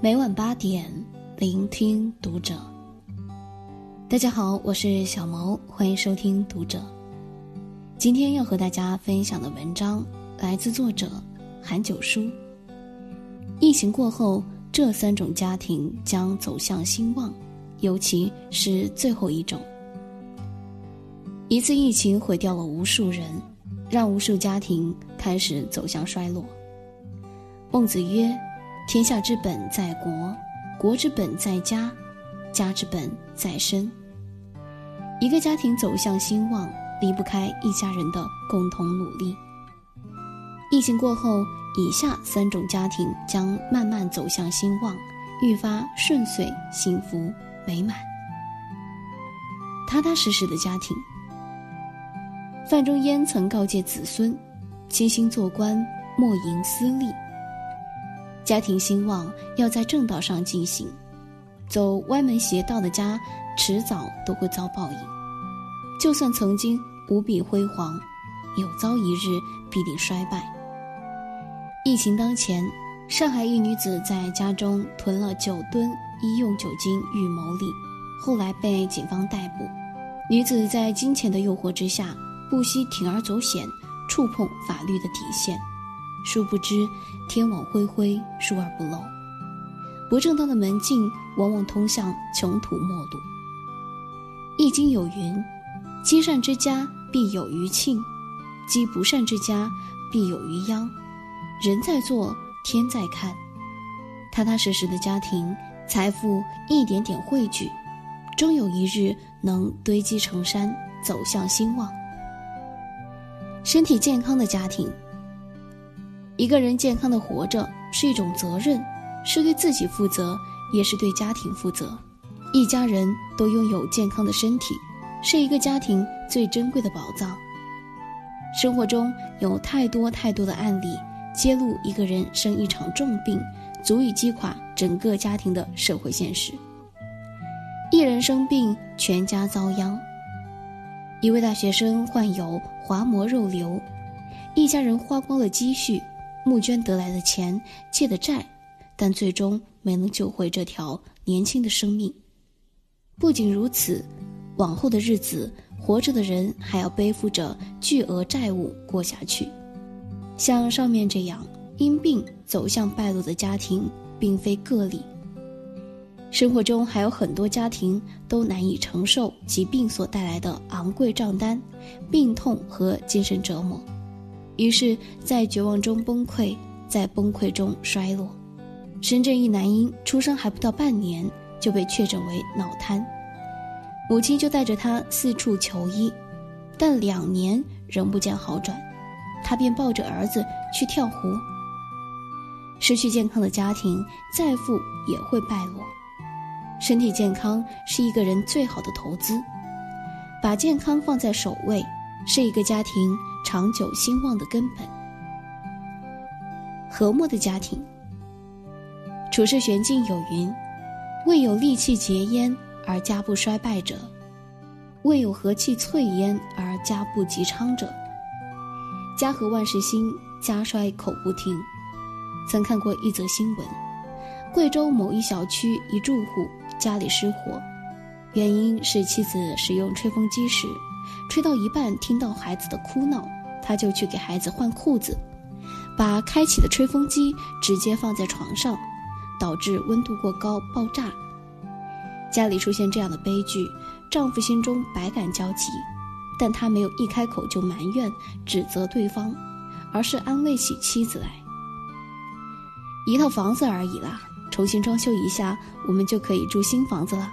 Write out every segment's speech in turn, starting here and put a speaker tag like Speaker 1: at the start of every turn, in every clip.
Speaker 1: 每晚八点，聆听读者。大家好，我是小毛，欢迎收听读者。今天要和大家分享的文章来自作者韩九叔。疫情过后，这三种家庭将走向兴旺，尤其是最后一种。一次疫情毁掉了无数人，让无数家庭开始走向衰落。孟子曰。天下之本在国，国之本在家，家之本在身。一个家庭走向兴旺，离不开一家人的共同努力。疫情过后，以下三种家庭将慢慢走向兴旺，愈发顺遂、幸福、美满。踏踏实实的家庭。范仲淹曾告诫子孙：“清心做官，莫营私利。”家庭兴旺要在正道上进行，走歪门邪道的家，迟早都会遭报应。就算曾经无比辉煌，有朝一日必定衰败。疫情当前，上海一女子在家中囤了九吨医用酒精欲牟利，后来被警方逮捕。女子在金钱的诱惑之下，不惜铤而走险，触碰法律的底线。殊不知，天网恢恢，疏而不漏。不正当的门径，往往通向穷途末路。《易经》有云：“积善之家，必有余庆；积不善之家，必有余殃。”人在做，天在看。踏踏实实的家庭，财富一点点汇聚，终有一日能堆积成山，走向兴旺。身体健康的家庭。一个人健康的活着是一种责任，是对自己负责，也是对家庭负责。一家人都拥有健康的身体，是一个家庭最珍贵的宝藏。生活中有太多太多的案例，揭露一个人生一场重病，足以击垮整个家庭的社会现实。一人生病，全家遭殃。一位大学生患有滑膜肉瘤，一家人花光了积蓄。募捐得来的钱，借的债，但最终没能救回这条年轻的生命。不仅如此，往后的日子，活着的人还要背负着巨额债务过下去。像上面这样因病走向败落的家庭，并非个例。生活中还有很多家庭都难以承受疾病所带来的昂贵账单、病痛和精神折磨。于是，在绝望中崩溃，在崩溃中衰落。深圳一男婴出生还不到半年，就被确诊为脑瘫，母亲就带着他四处求医，但两年仍不见好转，他便抱着儿子去跳湖。失去健康的家庭，再富也会败落。身体健康是一个人最好的投资，把健康放在首位，是一个家庭。长久兴旺的根本。和睦的家庭。处世玄境有云：“未有利气结焉而家不衰败者，未有和气萃焉而家不吉昌者。家和万事兴，家衰口不停。”曾看过一则新闻：贵州某一小区一住户家里失火，原因是妻子使用吹风机时，吹到一半听到孩子的哭闹。他就去给孩子换裤子，把开启的吹风机直接放在床上，导致温度过高爆炸。家里出现这样的悲剧，丈夫心中百感交集，但他没有一开口就埋怨指责对方，而是安慰起妻子来：“一套房子而已啦，重新装修一下，我们就可以住新房子了。”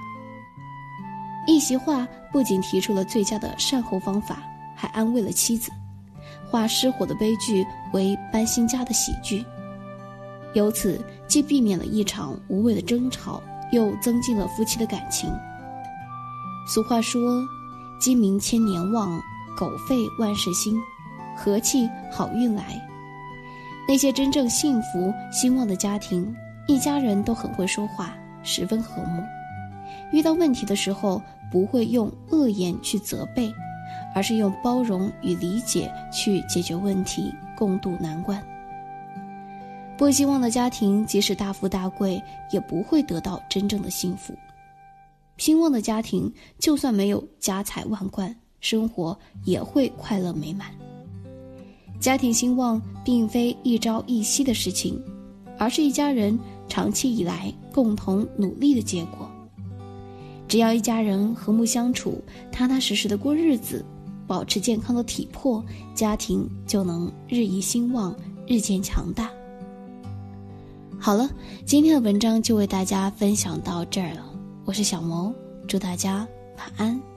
Speaker 1: 一席话不仅提出了最佳的善后方法，还安慰了妻子。化失火的悲剧为搬新家的喜剧，由此既避免了一场无谓的争吵，又增进了夫妻的感情。俗话说：“鸡鸣千年旺，狗吠万事兴，和气好运来。”那些真正幸福兴旺的家庭，一家人都很会说话，十分和睦。遇到问题的时候，不会用恶言去责备。而是用包容与理解去解决问题，共度难关。不希望的家庭即使大富大贵，也不会得到真正的幸福。兴旺的家庭，就算没有家财万贯，生活也会快乐美满。家庭兴旺并非一朝一夕的事情，而是一家人长期以来共同努力的结果。只要一家人和睦相处，踏踏实实的过日子，保持健康的体魄，家庭就能日益兴旺，日渐强大。好了，今天的文章就为大家分享到这儿了。我是小萌，祝大家晚安。